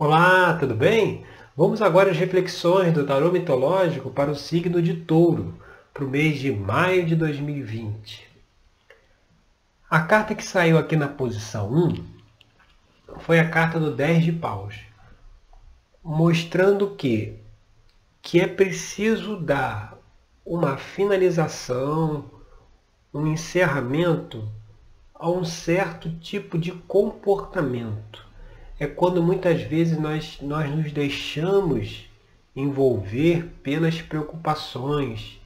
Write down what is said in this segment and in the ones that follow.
Olá, tudo bem? Vamos agora às reflexões do tarô mitológico para o signo de touro, para o mês de maio de 2020. A carta que saiu aqui na posição 1 foi a carta do 10 de paus, mostrando que, que é preciso dar uma finalização, um encerramento a um certo tipo de comportamento é quando muitas vezes nós, nós nos deixamos envolver pelas preocupações.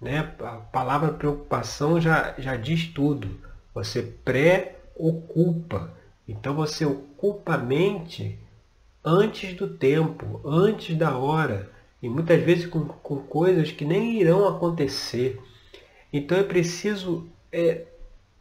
Né? A palavra preocupação já, já diz tudo. Você pré-ocupa. Então você ocupa a mente antes do tempo, antes da hora. E muitas vezes com, com coisas que nem irão acontecer. Então é preciso é,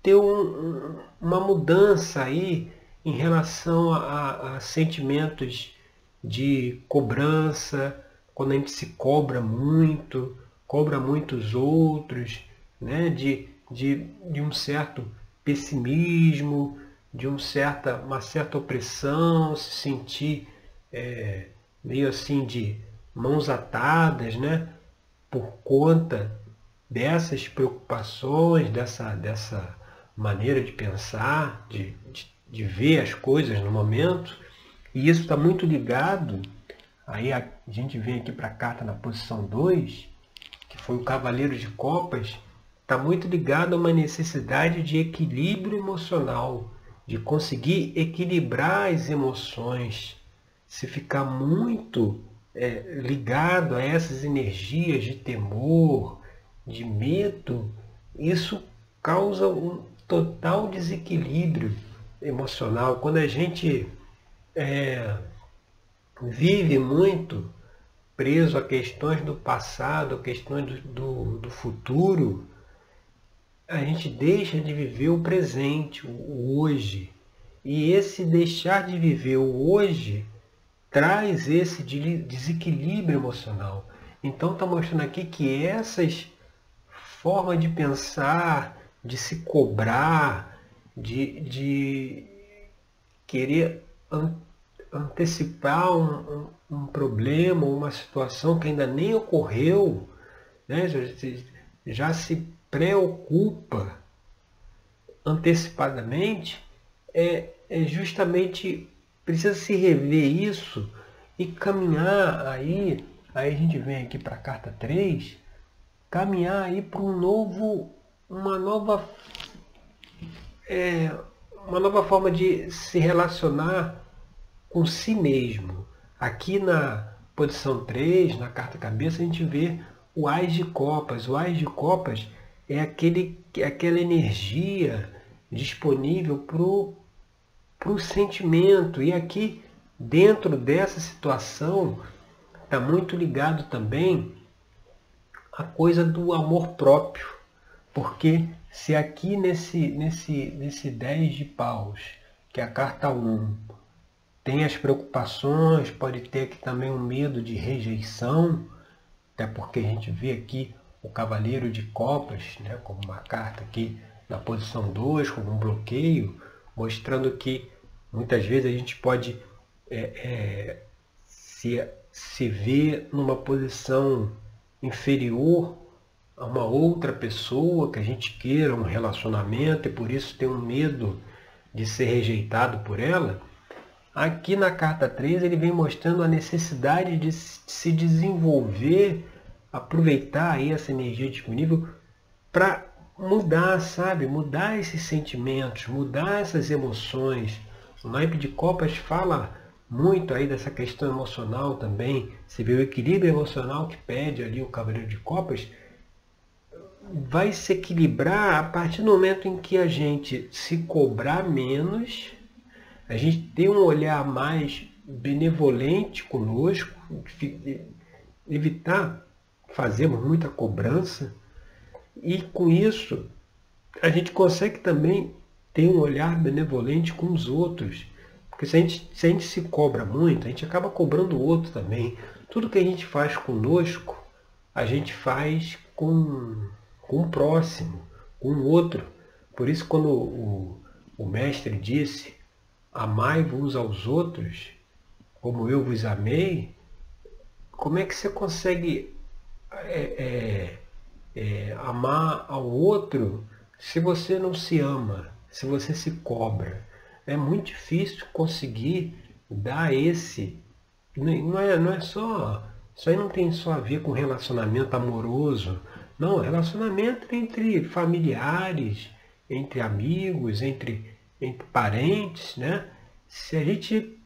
ter um, uma mudança aí em relação a, a, sentimentos de cobrança, quando a gente se cobra muito, cobra muitos outros, né? de, de, de um certo pessimismo, de um certa, uma certa opressão, se sentir é, meio assim de mãos atadas, né? por conta dessas preocupações, dessa, dessa maneira de pensar, de, de de ver as coisas no momento, e isso está muito ligado, aí a gente vem aqui para a carta na posição 2, que foi o Cavaleiro de Copas, está muito ligado a uma necessidade de equilíbrio emocional, de conseguir equilibrar as emoções. Se ficar muito é, ligado a essas energias de temor, de medo, isso causa um total desequilíbrio emocional, quando a gente é, vive muito preso a questões do passado, questões do, do, do, futuro, a gente deixa de viver o presente, o hoje. E esse deixar de viver o hoje traz esse desequilíbrio emocional. Então está mostrando aqui que essas formas de pensar, de se cobrar, de, de querer an antecipar um, um, um, problema, uma situação que ainda nem ocorreu, né? já, já se preocupa antecipadamente, é, é justamente precisa se rever isso e caminhar aí, aí a gente vem aqui para a carta 3, caminhar aí para um novo, uma nova é uma nova forma de se relacionar com si mesmo. Aqui na posição 3, na carta cabeça, a gente vê o Ais de Copas. O Ais de Copas é, aquele, é aquela energia disponível para o sentimento. E aqui, dentro dessa situação, está muito ligado também a coisa do amor próprio. Porque se aqui nesse, nesse, nesse 10 de paus, que é a carta 1, tem as preocupações, pode ter aqui também um medo de rejeição, até porque a gente vê aqui o cavaleiro de copas, né, como uma carta aqui na posição 2, como um bloqueio, mostrando que muitas vezes a gente pode é, é, se, se ver numa posição inferior a uma outra pessoa que a gente queira um relacionamento e por isso tem um medo de ser rejeitado por ela, aqui na carta 3 ele vem mostrando a necessidade de se desenvolver, aproveitar aí essa energia disponível para mudar, sabe? Mudar esses sentimentos, mudar essas emoções. O naipe de copas fala muito aí dessa questão emocional também. Você vê o equilíbrio emocional que pede ali o cavaleiro de copas vai se equilibrar a partir do momento em que a gente se cobrar menos, a gente ter um olhar mais benevolente conosco, evitar fazermos muita cobrança e com isso a gente consegue também ter um olhar benevolente com os outros. Porque se a gente, se, a gente se cobra muito, a gente acaba cobrando o outro também. Tudo que a gente faz conosco, a gente faz com com o próximo, com o outro. Por isso, quando o, o mestre disse, amai-vos aos outros, como eu vos amei, como é que você consegue é, é, é, amar ao outro se você não se ama, se você se cobra? É muito difícil conseguir dar esse. Não é, não é só. Isso aí não tem só a ver com relacionamento amoroso. Não, relacionamento entre familiares, entre amigos, entre, entre parentes, né? Se a gente.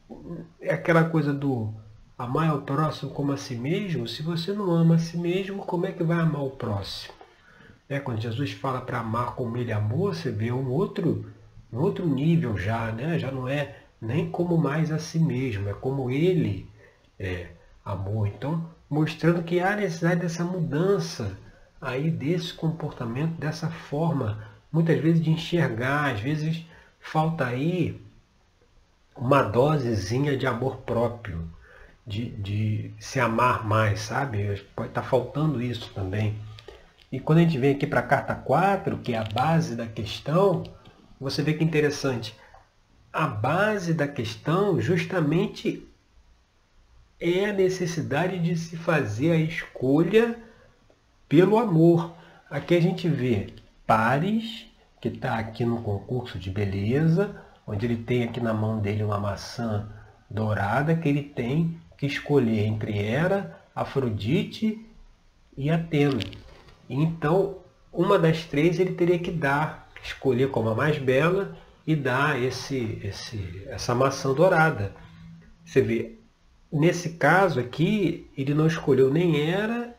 É aquela coisa do amar o próximo como a si mesmo, se você não ama a si mesmo, como é que vai amar o próximo? É, quando Jesus fala para amar como ele amou, você vê um outro, um outro nível já, né? Já não é nem como mais a si mesmo, é como ele é, amou. Então, mostrando que há necessidade dessa mudança aí desse comportamento, dessa forma, muitas vezes de enxergar, às vezes falta aí uma dosezinha de amor próprio, de, de se amar mais, sabe? Pode estar faltando isso também. E quando a gente vem aqui para a carta 4, que é a base da questão, você vê que interessante. A base da questão justamente é a necessidade de se fazer a escolha pelo amor. Aqui a gente vê Pares, que está aqui no concurso de beleza, onde ele tem aqui na mão dele uma maçã dourada que ele tem que escolher entre Hera, Afrodite e Atena. Então, uma das três ele teria que dar, escolher como a mais bela e dar esse, esse, essa maçã dourada. Você vê, nesse caso aqui, ele não escolheu nem Hera,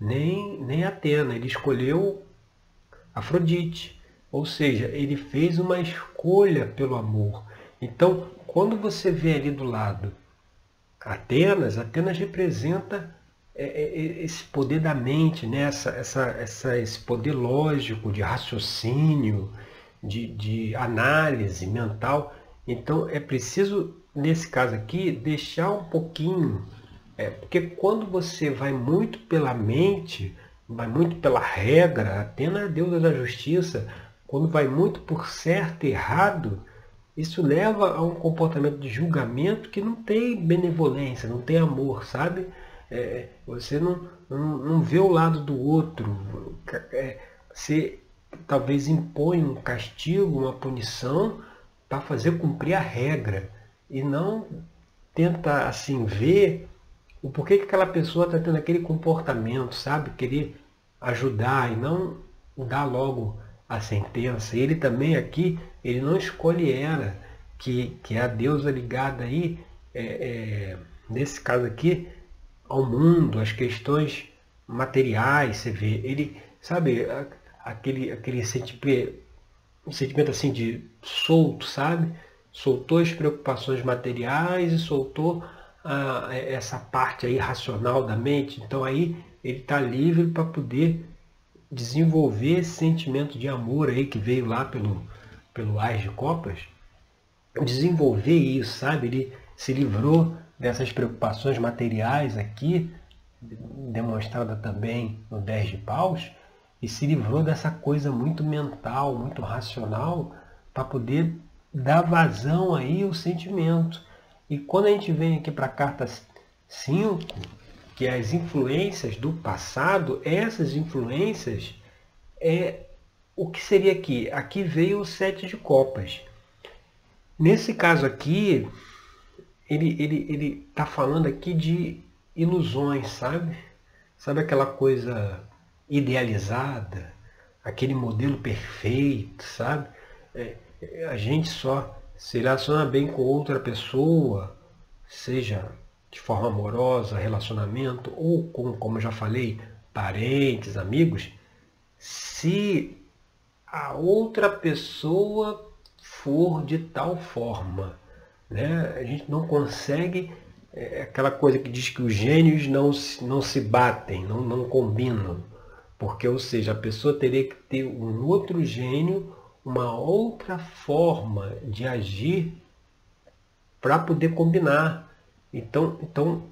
nem, nem Atena, ele escolheu Afrodite. Ou seja, ele fez uma escolha pelo amor. Então, quando você vê ali do lado Atenas, Atenas representa é, é, é, esse poder da mente, né? essa, essa, essa, esse poder lógico, de raciocínio, de, de análise mental. Então é preciso, nesse caso aqui, deixar um pouquinho. É, porque quando você vai muito pela mente, vai muito pela regra, Atena é a deusa da justiça, quando vai muito por certo e errado, isso leva a um comportamento de julgamento que não tem benevolência, não tem amor, sabe? É, você não, não, não, vê o lado do outro. É, você talvez impõe um castigo, uma punição para fazer cumprir a regra e não tenta assim ver o porquê que aquela pessoa está tendo aquele comportamento, sabe? Querer ajudar e não dar logo a sentença. Ele também aqui, ele não escolhe Hera, que, que é a deusa ligada aí, é, é, nesse caso aqui, ao mundo, às questões materiais, você vê. Ele, sabe, aquele, aquele sentimento, um sentimento assim de solto, sabe? Soltou as preocupações materiais e soltou essa parte aí racional da mente. Então aí ele está livre para poder desenvolver esse sentimento de amor aí que veio lá pelo, pelo Ais de Copas, desenvolver isso, sabe? Ele se livrou dessas preocupações materiais aqui, demonstrada também no 10 de paus, e se livrou dessa coisa muito mental, muito racional, para poder dar vazão aí ao sentimento. E quando a gente vem aqui para a carta 5, que é as influências do passado, essas influências é o que seria aqui? Aqui veio o sete de copas. Nesse caso aqui, ele ele ele está falando aqui de ilusões, sabe? Sabe aquela coisa idealizada, aquele modelo perfeito, sabe? É, a gente só se relaciona bem com outra pessoa, seja de forma amorosa, relacionamento, ou com, como já falei, parentes, amigos, se a outra pessoa for de tal forma. Né? A gente não consegue é, aquela coisa que diz que os gênios não se, não se batem, não, não combinam. Porque, ou seja, a pessoa teria que ter um outro gênio, uma outra forma de agir para poder combinar. Então, então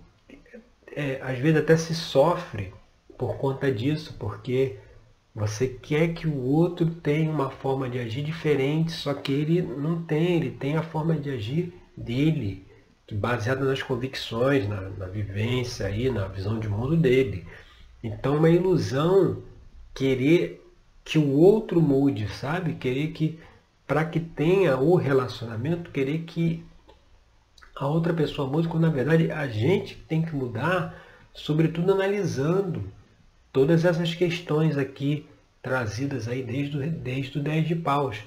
é, às vezes até se sofre por conta disso, porque você quer que o outro tenha uma forma de agir diferente, só que ele não tem, ele tem a forma de agir dele. baseada nas convicções, na, na vivência aí, na visão de mundo dele. Então é uma ilusão querer que o outro mude, sabe? Querer que, para que tenha o relacionamento, querer que a outra pessoa mude, quando na verdade a gente tem que mudar, sobretudo analisando todas essas questões aqui trazidas aí desde, o, desde o 10 de paus.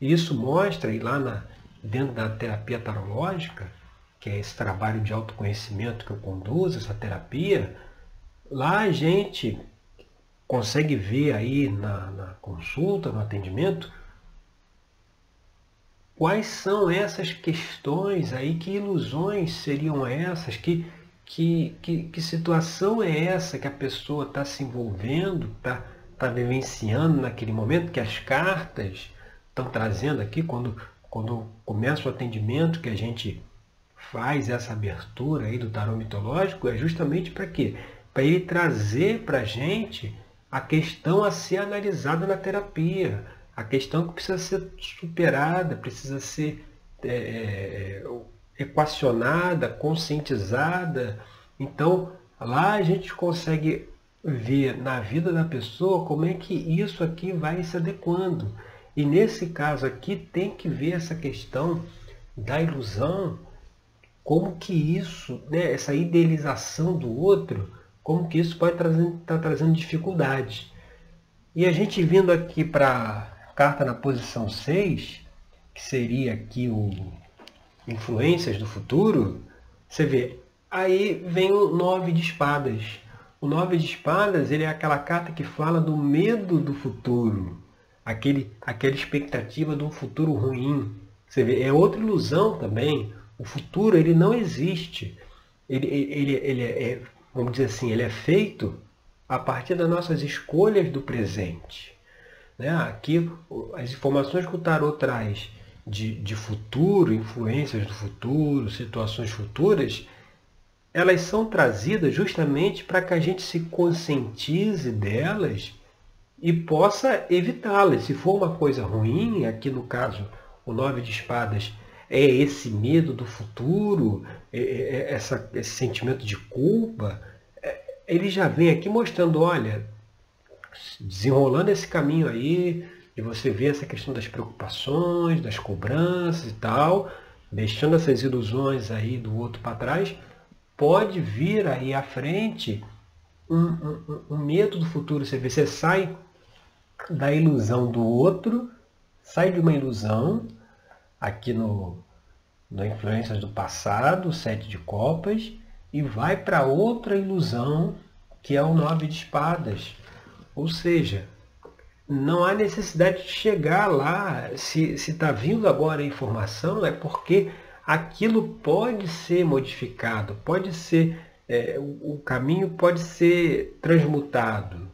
Isso mostra, e lá na, dentro da terapia tarológica, que é esse trabalho de autoconhecimento que eu conduzo, essa terapia, lá a gente consegue ver aí na, na consulta, no atendimento, quais são essas questões aí, que ilusões seriam essas, que, que, que, que situação é essa que a pessoa está se envolvendo, está tá vivenciando naquele momento, que as cartas estão trazendo aqui, quando, quando começa o atendimento, que a gente faz essa abertura aí do tarô mitológico, é justamente para quê? Para ele trazer para a gente a questão a ser analisada na terapia, a questão que precisa ser superada, precisa ser é, é, equacionada, conscientizada. Então, lá a gente consegue ver na vida da pessoa como é que isso aqui vai se adequando. E nesse caso aqui tem que ver essa questão da ilusão, como que isso, né, essa idealização do outro, como que isso pode estar trazendo, tá trazendo dificuldade. E a gente vindo aqui para a carta na posição 6, que seria aqui o influências do futuro, você vê, aí vem o nove de espadas. O nove de espadas ele é aquela carta que fala do medo do futuro, aquele, aquela expectativa de um futuro ruim. Você vê, é outra ilusão também. O futuro ele não existe. Ele, ele, ele é, vamos dizer assim, ele é feito a partir das nossas escolhas do presente. Né? Aqui, as informações que o tarot traz de, de futuro, influências do futuro, situações futuras, elas são trazidas justamente para que a gente se conscientize delas e possa evitá-las. Se for uma coisa ruim, aqui no caso o nove de espadas é esse medo do futuro, é, é, é essa, esse sentimento de culpa, é, ele já vem aqui mostrando, olha, desenrolando esse caminho aí, de você ver essa questão das preocupações, das cobranças e tal, deixando essas ilusões aí do outro para trás, pode vir aí à frente um, um, um medo do futuro. Você, vê, você sai da ilusão do outro, sai de uma ilusão aqui no, no Influências do Passado, Sete de Copas, e vai para outra ilusão, que é o Nove de Espadas. Ou seja, não há necessidade de chegar lá. Se está vindo agora a informação, é porque aquilo pode ser modificado, pode ser, é, o, caminho pode ser transmutado.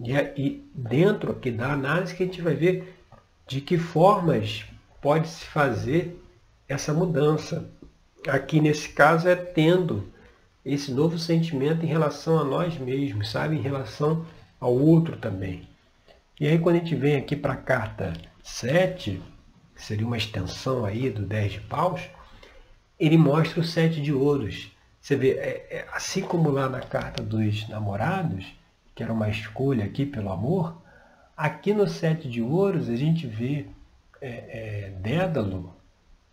E, e dentro aqui da análise que a gente vai ver de que formas pode-se fazer essa mudança. Aqui nesse caso é tendo esse novo sentimento em relação a nós mesmos, sabe? Em relação ao outro também. E aí quando a gente vem aqui para a carta 7, que seria uma extensão aí do 10 de paus, ele mostra o 7 de ouros. Você vê, é, é, assim como lá na carta dos namorados, que era uma escolha aqui pelo amor, aqui no 7 de ouros a gente vê é, é, Dédalo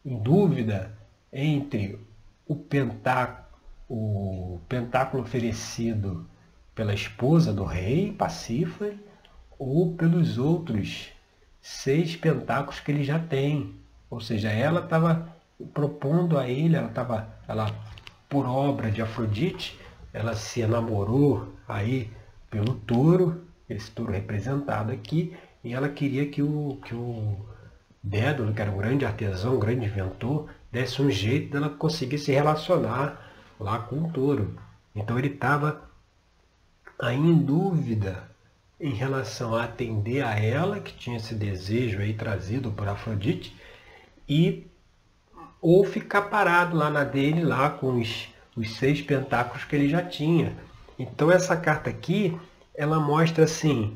em dúvida entre o pentáculo, o pentáculo oferecido pela esposa do rei, Pacífera, ou pelos outros seis pentáculos que ele já tem. Ou seja, ela estava propondo a ele, ela estava, ela, por obra de Afrodite, ela se enamorou aí pelo touro, esse touro representado aqui, e ela queria que o, que o Dédalo, que era um grande artesão, um grande inventor, desse um jeito dela conseguir se relacionar lá com o touro. Então ele estava aí em dúvida em relação a atender a ela, que tinha esse desejo aí trazido por Afrodite, e ou ficar parado lá na dele, lá com os, os seis pentáculos que ele já tinha. Então essa carta aqui, ela mostra assim,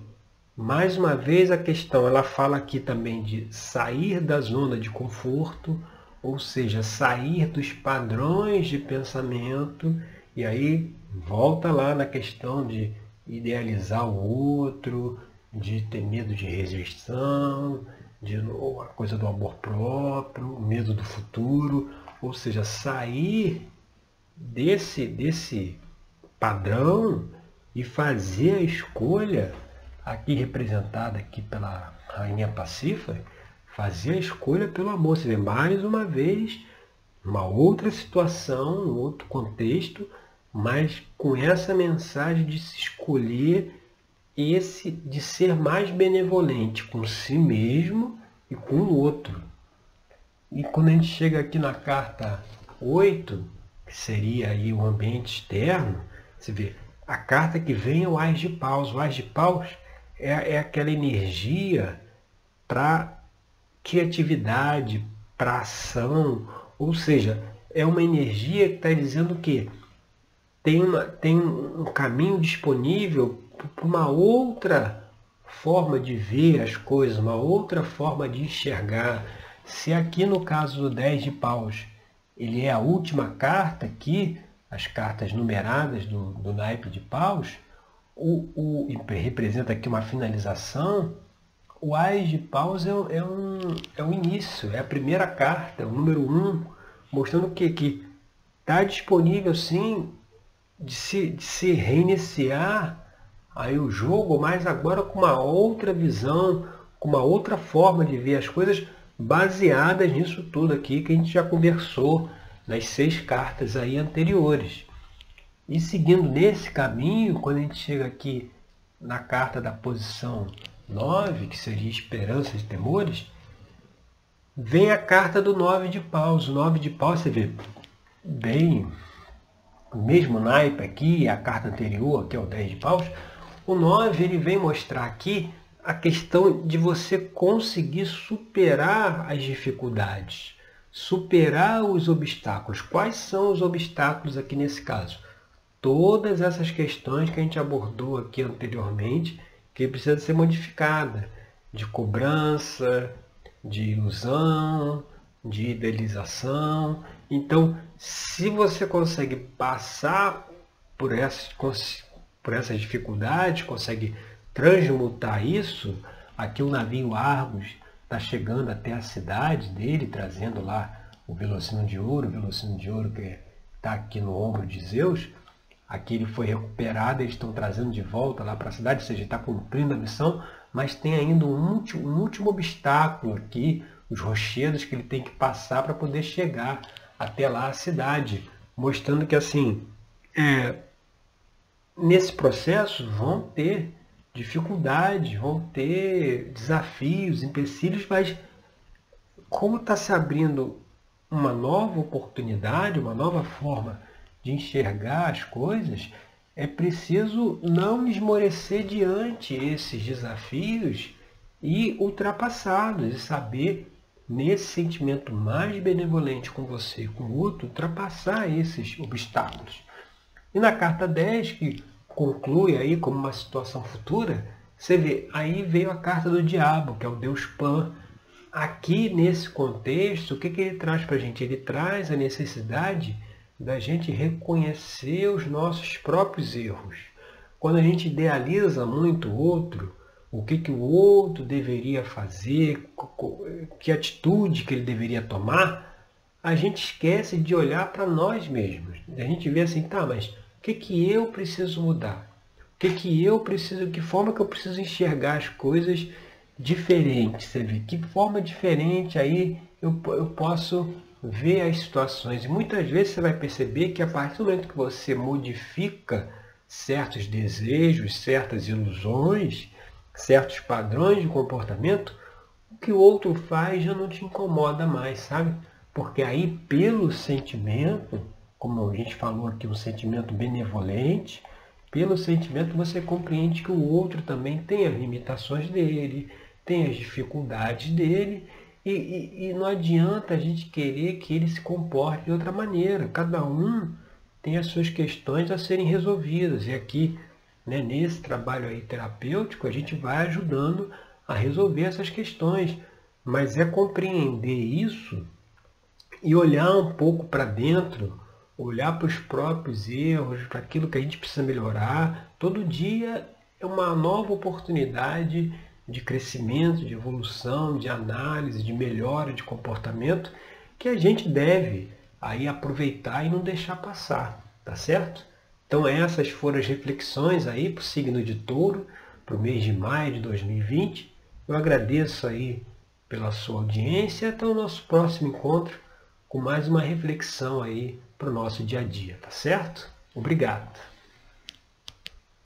mais uma vez a questão, ela fala aqui também de sair da zona de conforto, ou seja, sair dos padrões de pensamento e aí volta lá na questão de idealizar o outro, de ter medo de rejeição, de a coisa do amor próprio, medo do futuro, ou seja, sair desse desse padrão e fazer a escolha aqui representada aqui pela rainha Pacífica, fazer a escolha pelo amor. Você vê mais uma vez uma outra situação, um outro contexto, mas com essa mensagem de se escolher esse de ser mais benevolente com si mesmo e com o outro. E quando a gente chega aqui na carta 8, que seria aí o ambiente externo, você vê, a carta que vem é o Ais de Paus. O Ais de Paus é, é aquela energia para criatividade, para ação, ou seja, é uma energia que está dizendo que tem, uma, tem um caminho disponível para uma outra forma de ver as coisas, uma outra forma de enxergar. Se aqui no caso do 10 de paus, ele é a última carta aqui, as cartas numeradas do, do naipe de paus, o, o, representa aqui uma finalização, o Ais de Paus é, é, um, é o início, é a primeira carta, é o número 1, um, mostrando que está disponível sim de se, de se reiniciar aí o jogo, mas agora com uma outra visão, com uma outra forma de ver as coisas, baseadas nisso tudo aqui que a gente já conversou nas seis cartas aí anteriores. E seguindo nesse caminho, quando a gente chega aqui na carta da posição 9, que seria esperança e temores, vem a carta do 9 de paus. O 9 de paus, você vê bem, o mesmo naipe aqui, a carta anterior, que é o 10 de paus, o 9 ele vem mostrar aqui a questão de você conseguir superar as dificuldades, superar os obstáculos. Quais são os obstáculos aqui nesse caso? Todas essas questões que a gente abordou aqui anteriormente, que precisa ser modificada, de cobrança, de ilusão, de idealização. Então, se você consegue passar por essas por essas dificuldades, consegue transmutar isso, aqui o navio Argos está chegando até a cidade dele, trazendo lá o velocino de ouro, o velocino de ouro que está aqui no ombro de Zeus. Aqui ele foi recuperado, eles estão trazendo de volta lá para a cidade, ou seja, está cumprindo a missão, mas tem ainda um último, um último obstáculo aqui, os rochedos que ele tem que passar para poder chegar até lá a cidade, mostrando que assim, é, nesse processo vão ter dificuldades, vão ter desafios, empecilhos, mas como está se abrindo uma nova oportunidade, uma nova forma de enxergar as coisas, é preciso não esmorecer diante esses desafios e ultrapassá-los e saber nesse sentimento mais benevolente com você e com o outro, ultrapassar esses obstáculos. E na carta 10, que conclui aí como uma situação futura, você vê, aí veio a carta do diabo, que é o Deus Pan. Aqui, nesse contexto, o que, que ele traz para a gente? Ele traz a necessidade da gente reconhecer os nossos próprios erros. Quando a gente idealiza muito o outro, o que, que o outro deveria fazer, que atitude que ele deveria tomar, a gente esquece de olhar para nós mesmos. A gente vê assim, tá, mas que, que eu preciso mudar? O que, que eu preciso, que forma que eu preciso enxergar as coisas diferentes? Você vê, que forma diferente aí eu, eu posso ver as situações. E muitas vezes você vai perceber que a partir do momento que você modifica certos desejos, certas ilusões, certos padrões de comportamento, o que o outro faz já não te incomoda mais, sabe? Porque aí, pelo sentimento, como a gente falou aqui, um sentimento benevolente, pelo sentimento você compreende que o outro também tem as limitações dele, tem as dificuldades dele, e, e, e não adianta a gente querer que ele se comporte de outra maneira. Cada um tem as suas questões a serem resolvidas. E aqui, né, nesse trabalho aí terapêutico, a gente vai ajudando a resolver essas questões. Mas é compreender isso e olhar um pouco para dentro, olhar para os próprios erros, para aquilo que a gente precisa melhorar. Todo dia é uma nova oportunidade de crescimento, de evolução, de análise, de melhora de comportamento que a gente deve aí aproveitar e não deixar passar, tá certo? Então essas foram as reflexões aí para o signo de touro, para o mês de maio de 2020. Eu agradeço aí pela sua audiência. Até o nosso próximo encontro com mais uma reflexão aí para o nosso dia a dia, tá certo? Obrigado.